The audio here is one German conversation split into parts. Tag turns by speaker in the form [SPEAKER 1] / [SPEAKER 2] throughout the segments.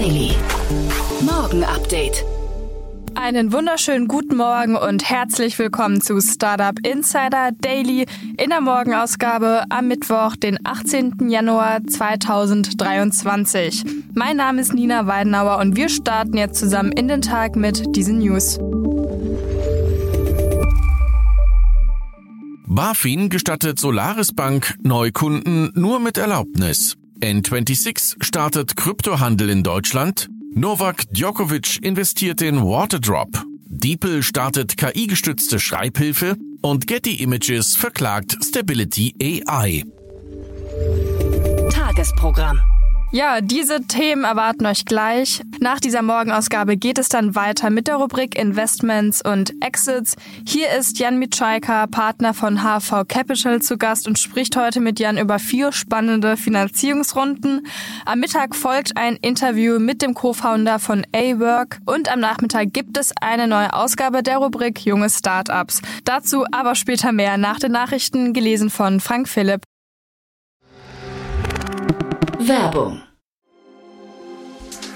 [SPEAKER 1] Daily. Morgen Update.
[SPEAKER 2] Einen wunderschönen guten Morgen und herzlich willkommen zu Startup Insider Daily in der Morgenausgabe am Mittwoch, den 18. Januar 2023. Mein Name ist Nina Weidenauer und wir starten jetzt zusammen in den Tag mit diesen News.
[SPEAKER 3] BaFin gestattet Solaris Bank Neukunden nur mit Erlaubnis. N26 startet Kryptohandel in Deutschland. Novak Djokovic investiert in Waterdrop. DeepL startet KI-gestützte Schreibhilfe und Getty Images verklagt Stability AI.
[SPEAKER 1] Tagesprogramm.
[SPEAKER 2] Ja, diese Themen erwarten euch gleich. Nach dieser Morgenausgabe geht es dann weiter mit der Rubrik Investments und Exits. Hier ist Jan Mitschaiker, Partner von HV Capital, zu Gast und spricht heute mit Jan über vier spannende Finanzierungsrunden. Am Mittag folgt ein Interview mit dem Co-Founder von A-Work und am Nachmittag gibt es eine neue Ausgabe der Rubrik Junge Startups. Dazu aber später mehr nach den Nachrichten, gelesen von Frank Philipp.
[SPEAKER 1] Werbung.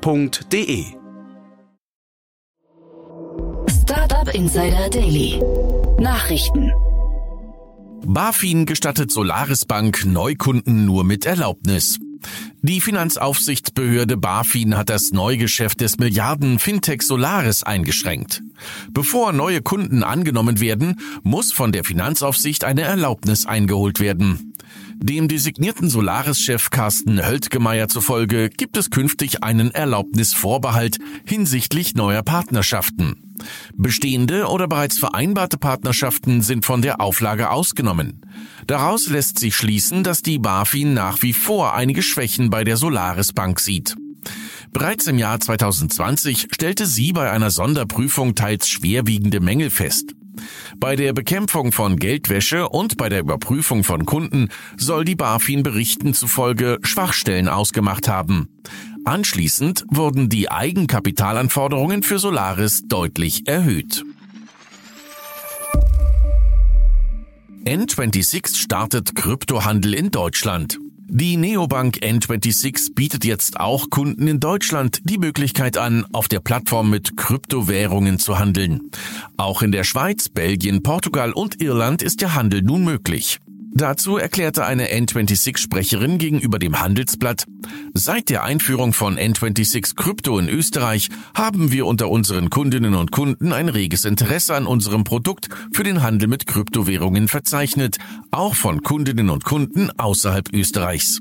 [SPEAKER 4] www.startup.de.
[SPEAKER 1] Startup Insider Daily. Nachrichten.
[SPEAKER 3] BaFin gestattet Solaris Bank Neukunden nur mit Erlaubnis. Die Finanzaufsichtsbehörde BaFin hat das Neugeschäft des Milliarden Fintech Solaris eingeschränkt. Bevor neue Kunden angenommen werden, muss von der Finanzaufsicht eine Erlaubnis eingeholt werden. Dem designierten Solaris-Chef Carsten Höltgemeier zufolge gibt es künftig einen Erlaubnisvorbehalt hinsichtlich neuer Partnerschaften. Bestehende oder bereits vereinbarte Partnerschaften sind von der Auflage ausgenommen. Daraus lässt sich schließen, dass die BaFin nach wie vor einige Schwächen bei der Solaris Bank sieht. Bereits im Jahr 2020 stellte sie bei einer Sonderprüfung teils schwerwiegende Mängel fest. Bei der Bekämpfung von Geldwäsche und bei der Überprüfung von Kunden soll die BaFin Berichten zufolge Schwachstellen ausgemacht haben. Anschließend wurden die Eigenkapitalanforderungen für Solaris deutlich erhöht. N26 startet Kryptohandel in Deutschland. Die Neobank N26 bietet jetzt auch Kunden in Deutschland die Möglichkeit an, auf der Plattform mit Kryptowährungen zu handeln. Auch in der Schweiz, Belgien, Portugal und Irland ist der Handel nun möglich. Dazu erklärte eine N26-Sprecherin gegenüber dem Handelsblatt, seit der Einführung von N26 Krypto in Österreich haben wir unter unseren Kundinnen und Kunden ein reges Interesse an unserem Produkt für den Handel mit Kryptowährungen verzeichnet, auch von Kundinnen und Kunden außerhalb Österreichs.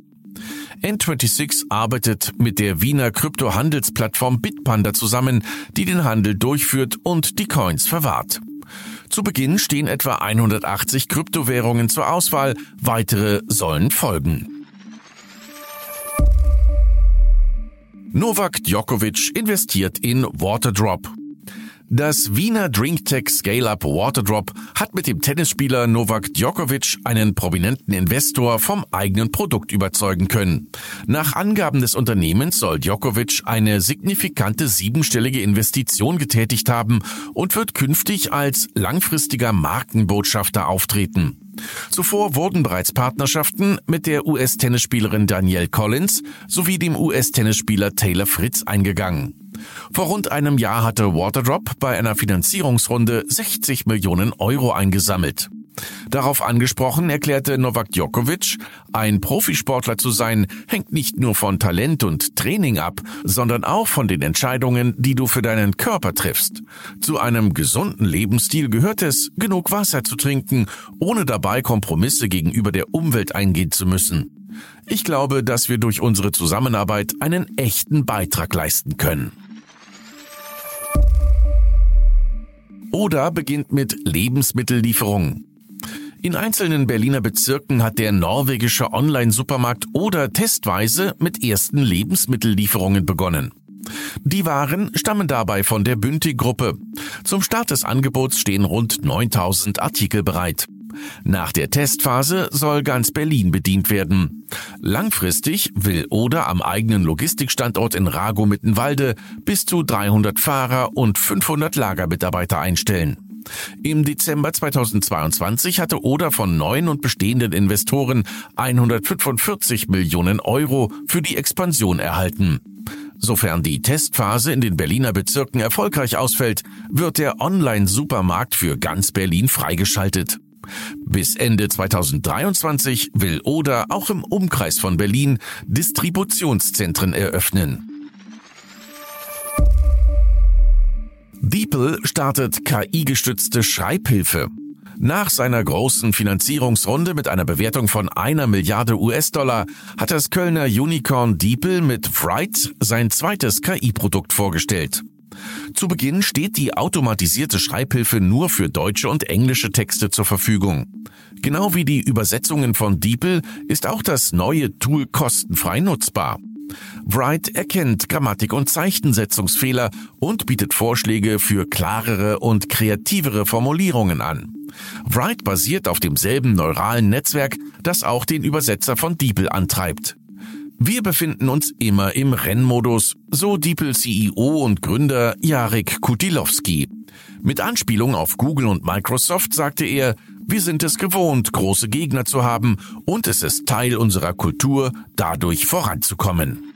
[SPEAKER 3] N26 arbeitet mit der Wiener Kryptohandelsplattform Bitpanda zusammen, die den Handel durchführt und die Coins verwahrt. Zu Beginn stehen etwa 180 Kryptowährungen zur Auswahl, weitere sollen folgen. Novak Djokovic investiert in Waterdrop. Das Wiener Drinktech Scale-Up Waterdrop hat mit dem Tennisspieler Novak Djokovic einen prominenten Investor vom eigenen Produkt überzeugen können. Nach Angaben des Unternehmens soll Djokovic eine signifikante siebenstellige Investition getätigt haben und wird künftig als langfristiger Markenbotschafter auftreten. Zuvor wurden bereits Partnerschaften mit der US-Tennisspielerin Danielle Collins sowie dem US-Tennisspieler Taylor Fritz eingegangen. Vor rund einem Jahr hatte Waterdrop bei einer Finanzierungsrunde 60 Millionen Euro eingesammelt. Darauf angesprochen erklärte Novak Djokovic, ein Profisportler zu sein, hängt nicht nur von Talent und Training ab, sondern auch von den Entscheidungen, die du für deinen Körper triffst. Zu einem gesunden Lebensstil gehört es, genug Wasser zu trinken, ohne dabei Kompromisse gegenüber der Umwelt eingehen zu müssen. Ich glaube, dass wir durch unsere Zusammenarbeit einen echten Beitrag leisten können. Oder beginnt mit Lebensmittellieferungen. In einzelnen Berliner Bezirken hat der norwegische Online-Supermarkt oder testweise mit ersten Lebensmittellieferungen begonnen. Die Waren stammen dabei von der Bünti-Gruppe. Zum Start des Angebots stehen rund 9000 Artikel bereit. Nach der Testphase soll ganz Berlin bedient werden. Langfristig will Oder am eigenen Logistikstandort in Rago-Mittenwalde bis zu 300 Fahrer und 500 Lagermitarbeiter einstellen. Im Dezember 2022 hatte Oder von neuen und bestehenden Investoren 145 Millionen Euro für die Expansion erhalten. Sofern die Testphase in den Berliner Bezirken erfolgreich ausfällt, wird der Online-Supermarkt für ganz Berlin freigeschaltet. Bis Ende 2023 will Oder auch im Umkreis von Berlin Distributionszentren eröffnen. DeepL startet KI-gestützte Schreibhilfe. Nach seiner großen Finanzierungsrunde mit einer Bewertung von einer Milliarde US-Dollar hat das Kölner Unicorn DeepL mit Write sein zweites KI-Produkt vorgestellt. Zu Beginn steht die automatisierte Schreibhilfe nur für deutsche und englische Texte zur Verfügung. Genau wie die Übersetzungen von DeepL ist auch das neue Tool kostenfrei nutzbar. Wright erkennt Grammatik- und Zeichensetzungsfehler und bietet Vorschläge für klarere und kreativere Formulierungen an. Wright basiert auf demselben neuralen Netzwerk, das auch den Übersetzer von DeepL antreibt. Wir befinden uns immer im Rennmodus, so DeepL CEO und Gründer Jarek Kutilowski. Mit Anspielung auf Google und Microsoft sagte er, wir sind es gewohnt, große Gegner zu haben und es ist Teil unserer Kultur, dadurch voranzukommen.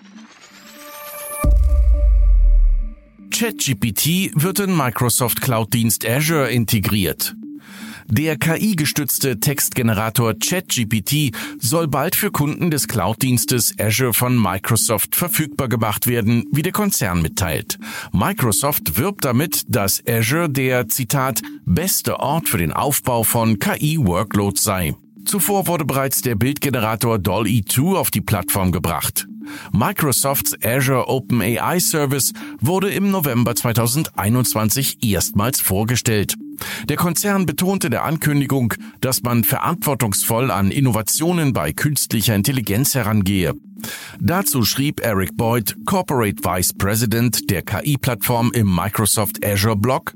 [SPEAKER 3] ChatGPT wird in Microsoft Cloud-Dienst Azure integriert. Der KI-gestützte Textgenerator ChatGPT soll bald für Kunden des Cloud-Dienstes Azure von Microsoft verfügbar gemacht werden, wie der Konzern mitteilt. Microsoft wirbt damit, dass Azure der, Zitat, beste Ort für den Aufbau von KI-Workloads sei. Zuvor wurde bereits der Bildgenerator DALL-E2 auf die Plattform gebracht. Microsofts Azure OpenAI Service wurde im November 2021 erstmals vorgestellt. Der Konzern betonte der Ankündigung, dass man verantwortungsvoll an Innovationen bei künstlicher Intelligenz herangehe. Dazu schrieb Eric Boyd, Corporate Vice President der KI-Plattform im Microsoft Azure Blog,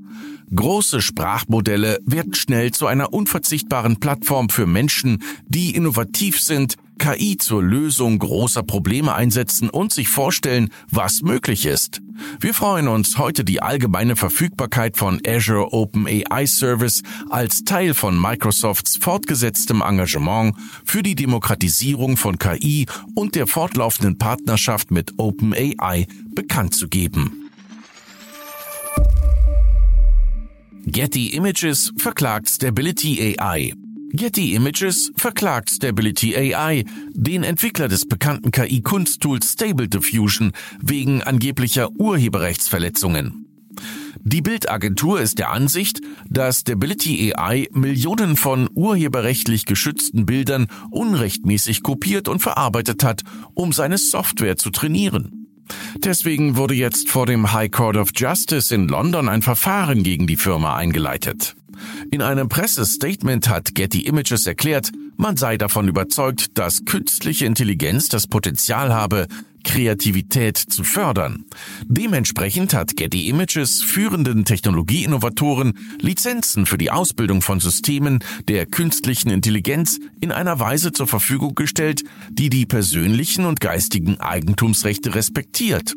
[SPEAKER 3] Große Sprachmodelle werden schnell zu einer unverzichtbaren Plattform für Menschen, die innovativ sind, KI zur Lösung großer Probleme einsetzen und sich vorstellen, was möglich ist. Wir freuen uns, heute die allgemeine Verfügbarkeit von Azure OpenAI Service als Teil von Microsofts fortgesetztem Engagement für die Demokratisierung von KI und der fortlaufenden Partnerschaft mit OpenAI bekannt zu geben. Getty Images verklagt Stability AI. Getty Images verklagt Stability AI, den Entwickler des bekannten KI-Kunsttools Stable Diffusion, wegen angeblicher Urheberrechtsverletzungen. Die Bildagentur ist der Ansicht, dass Stability AI Millionen von urheberrechtlich geschützten Bildern unrechtmäßig kopiert und verarbeitet hat, um seine Software zu trainieren. Deswegen wurde jetzt vor dem High Court of Justice in London ein Verfahren gegen die Firma eingeleitet. In einem Pressestatement hat Getty Images erklärt, man sei davon überzeugt, dass künstliche Intelligenz das Potenzial habe, Kreativität zu fördern. Dementsprechend hat Getty Images führenden Technologieinnovatoren Lizenzen für die Ausbildung von Systemen der künstlichen Intelligenz in einer Weise zur Verfügung gestellt, die die persönlichen und geistigen Eigentumsrechte respektiert.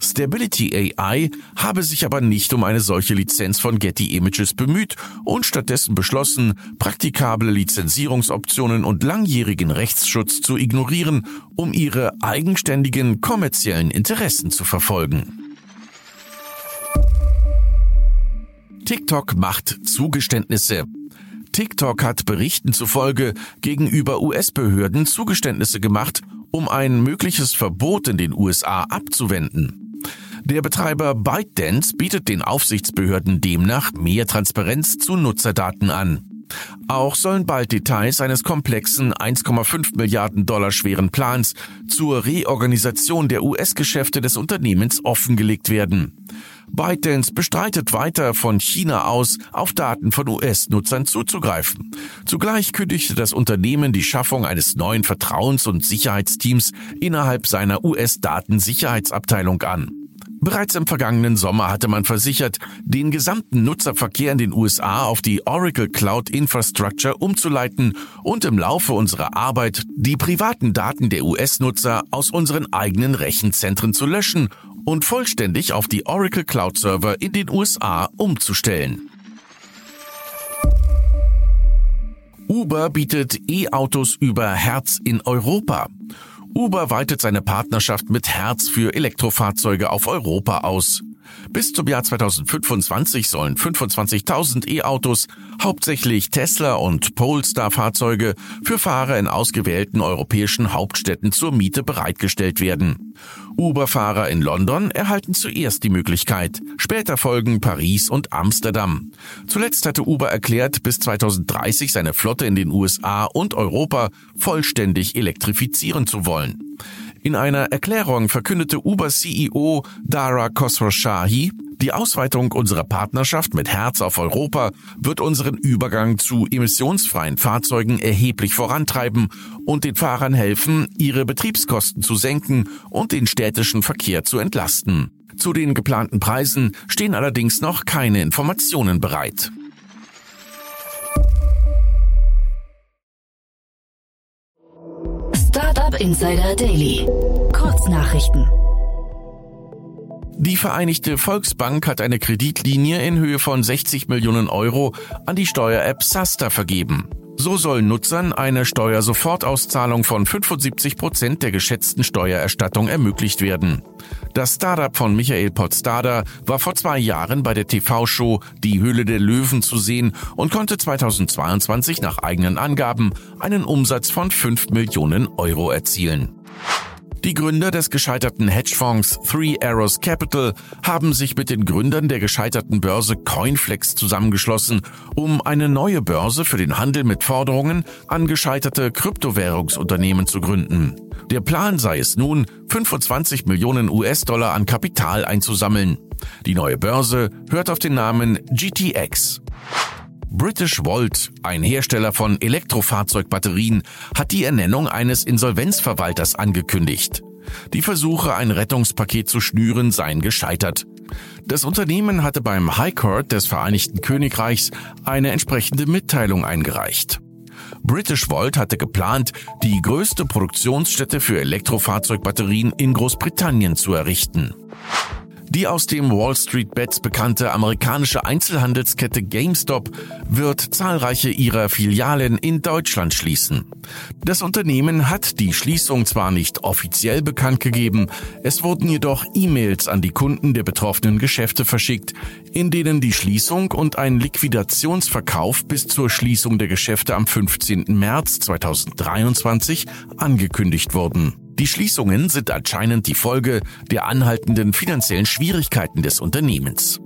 [SPEAKER 3] Stability AI habe sich aber nicht um eine solche Lizenz von Getty Images bemüht und stattdessen beschlossen, praktikable Lizenzierungsoptionen und langjährigen Rechtsschutz zu ignorieren, um ihre eigenständigen kommerziellen Interessen zu verfolgen. TikTok macht Zugeständnisse. TikTok hat Berichten zufolge gegenüber US-Behörden Zugeständnisse gemacht, um ein mögliches Verbot in den USA abzuwenden. Der Betreiber ByteDance bietet den Aufsichtsbehörden demnach mehr Transparenz zu Nutzerdaten an. Auch sollen bald Details eines komplexen 1,5 Milliarden Dollar schweren Plans zur Reorganisation der US-Geschäfte des Unternehmens offengelegt werden. ByteDance bestreitet weiter von China aus auf Daten von US-Nutzern zuzugreifen. Zugleich kündigte das Unternehmen die Schaffung eines neuen Vertrauens- und Sicherheitsteams innerhalb seiner US-Datensicherheitsabteilung an. Bereits im vergangenen Sommer hatte man versichert, den gesamten Nutzerverkehr in den USA auf die Oracle Cloud Infrastructure umzuleiten und im Laufe unserer Arbeit die privaten Daten der US-Nutzer aus unseren eigenen Rechenzentren zu löschen und vollständig auf die Oracle Cloud Server in den USA umzustellen. Uber bietet E-Autos über Herz in Europa. Uber weitet seine Partnerschaft mit Herz für Elektrofahrzeuge auf Europa aus. Bis zum Jahr 2025 sollen 25.000 E-Autos, hauptsächlich Tesla und Polestar-Fahrzeuge, für Fahrer in ausgewählten europäischen Hauptstädten zur Miete bereitgestellt werden. Uber-Fahrer in London erhalten zuerst die Möglichkeit. Später folgen Paris und Amsterdam. Zuletzt hatte Uber erklärt, bis 2030 seine Flotte in den USA und Europa vollständig elektrifizieren zu wollen. In einer Erklärung verkündete Uber-CEO Dara Khosrowshahi, die Ausweitung unserer Partnerschaft mit Herz auf Europa wird unseren Übergang zu emissionsfreien Fahrzeugen erheblich vorantreiben und den Fahrern helfen, ihre Betriebskosten zu senken und den städtischen Verkehr zu entlasten. Zu den geplanten Preisen stehen allerdings noch keine Informationen bereit.
[SPEAKER 1] Insider Daily. Kurznachrichten.
[SPEAKER 3] Die Vereinigte Volksbank hat eine Kreditlinie in Höhe von 60 Millionen Euro an die Steuer-App Sasta vergeben. So soll Nutzern eine Steuersofortauszahlung von 75 Prozent der geschätzten Steuererstattung ermöglicht werden. Das Startup von Michael Potsdader war vor zwei Jahren bei der TV-Show Die Höhle der Löwen zu sehen und konnte 2022 nach eigenen Angaben einen Umsatz von 5 Millionen Euro erzielen. Die Gründer des gescheiterten Hedgefonds Three Arrows Capital haben sich mit den Gründern der gescheiterten Börse Coinflex zusammengeschlossen, um eine neue Börse für den Handel mit Forderungen an gescheiterte Kryptowährungsunternehmen zu gründen. Der Plan sei es nun, 25 Millionen US-Dollar an Kapital einzusammeln. Die neue Börse hört auf den Namen GTX. British Volt, ein Hersteller von Elektrofahrzeugbatterien, hat die Ernennung eines Insolvenzverwalters angekündigt. Die Versuche, ein Rettungspaket zu schnüren, seien gescheitert. Das Unternehmen hatte beim High Court des Vereinigten Königreichs eine entsprechende Mitteilung eingereicht. British Volt hatte geplant, die größte Produktionsstätte für Elektrofahrzeugbatterien in Großbritannien zu errichten. Die aus dem Wall Street Bets bekannte amerikanische Einzelhandelskette GameStop wird zahlreiche ihrer Filialen in Deutschland schließen. Das Unternehmen hat die Schließung zwar nicht offiziell bekannt gegeben, es wurden jedoch E-Mails an die Kunden der betroffenen Geschäfte verschickt, in denen die Schließung und ein Liquidationsverkauf bis zur Schließung der Geschäfte am 15. März 2023 angekündigt wurden. Die Schließungen sind anscheinend die Folge der anhaltenden finanziellen Schwierigkeiten des Unternehmens.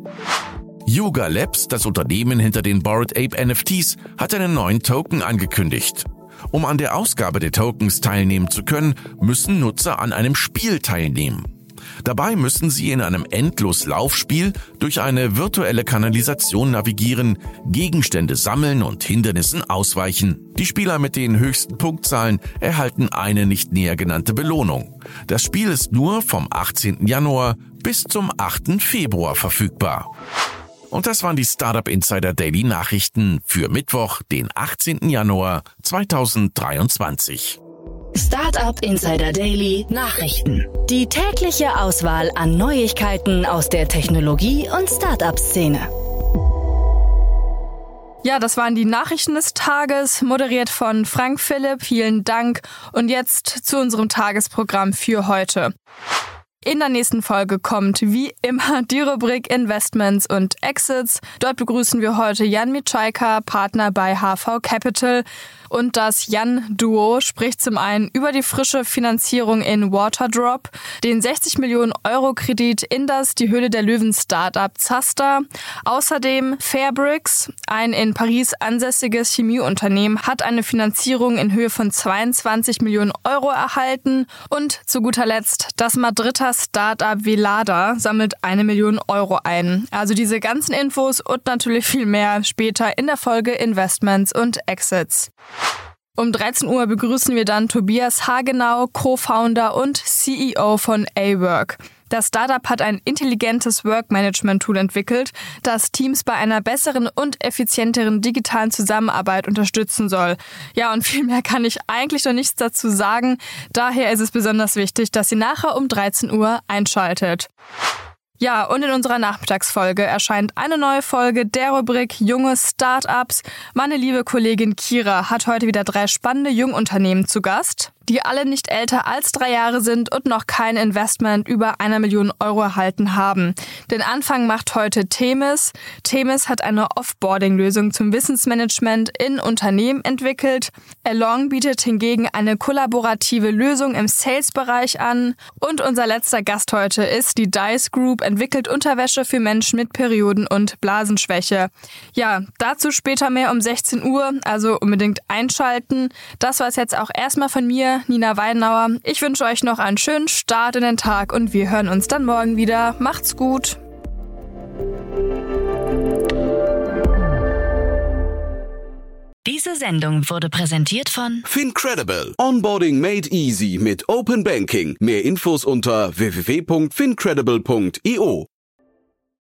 [SPEAKER 3] Yuga Labs, das Unternehmen hinter den Bored Ape NFTs, hat einen neuen Token angekündigt. Um an der Ausgabe der Tokens teilnehmen zu können, müssen Nutzer an einem Spiel teilnehmen. Dabei müssen sie in einem Endloslaufspiel durch eine virtuelle Kanalisation navigieren, Gegenstände sammeln und Hindernissen ausweichen. Die Spieler mit den höchsten Punktzahlen erhalten eine nicht näher genannte Belohnung. Das Spiel ist nur vom 18. Januar bis zum 8. Februar verfügbar. Und das waren die Startup Insider Daily Nachrichten für Mittwoch, den 18. Januar 2023.
[SPEAKER 1] Startup Insider Daily Nachrichten. Die tägliche Auswahl an Neuigkeiten aus der Technologie- und Startup-Szene.
[SPEAKER 2] Ja, das waren die Nachrichten des Tages, moderiert von Frank Philipp. Vielen Dank. Und jetzt zu unserem Tagesprogramm für heute. In der nächsten Folge kommt wie immer die Rubrik Investments und Exits. Dort begrüßen wir heute Jan Mitschaika, Partner bei HV Capital. Und das Jan-Duo spricht zum einen über die frische Finanzierung in Waterdrop, den 60 Millionen Euro Kredit in das Die Höhle der Löwen Startup Zaster. Außerdem Fairbricks, ein in Paris ansässiges Chemieunternehmen, hat eine Finanzierung in Höhe von 22 Millionen Euro erhalten. Und zu guter Letzt das Madrider Startup Velada sammelt eine Million Euro ein. Also diese ganzen Infos und natürlich viel mehr später in der Folge Investments und Exits. Um 13 Uhr begrüßen wir dann Tobias Hagenau, Co-Founder und CEO von A-Work. Das Startup hat ein intelligentes Work-Management-Tool entwickelt, das Teams bei einer besseren und effizienteren digitalen Zusammenarbeit unterstützen soll. Ja, und viel mehr kann ich eigentlich noch nichts dazu sagen. Daher ist es besonders wichtig, dass ihr nachher um 13 Uhr einschaltet. Ja, und in unserer Nachmittagsfolge erscheint eine neue Folge der Rubrik Junge Startups. Meine liebe Kollegin Kira hat heute wieder drei spannende Jungunternehmen zu Gast die alle nicht älter als drei Jahre sind und noch kein Investment über einer Million Euro erhalten haben. Den Anfang macht heute Themis. Themis hat eine Offboarding-Lösung zum Wissensmanagement in Unternehmen entwickelt. Along bietet hingegen eine kollaborative Lösung im Sales-Bereich an. Und unser letzter Gast heute ist die Dice Group, entwickelt Unterwäsche für Menschen mit Perioden- und Blasenschwäche. Ja, dazu später mehr um 16 Uhr, also unbedingt einschalten. Das war es jetzt auch erstmal von mir. Nina Weidenauer. Ich wünsche euch noch einen schönen Start in den Tag und wir hören uns dann morgen wieder. Macht's gut.
[SPEAKER 1] Diese Sendung wurde präsentiert von
[SPEAKER 4] Fincredible. Onboarding made easy mit Open Banking. Mehr Infos unter www.fincredible.io.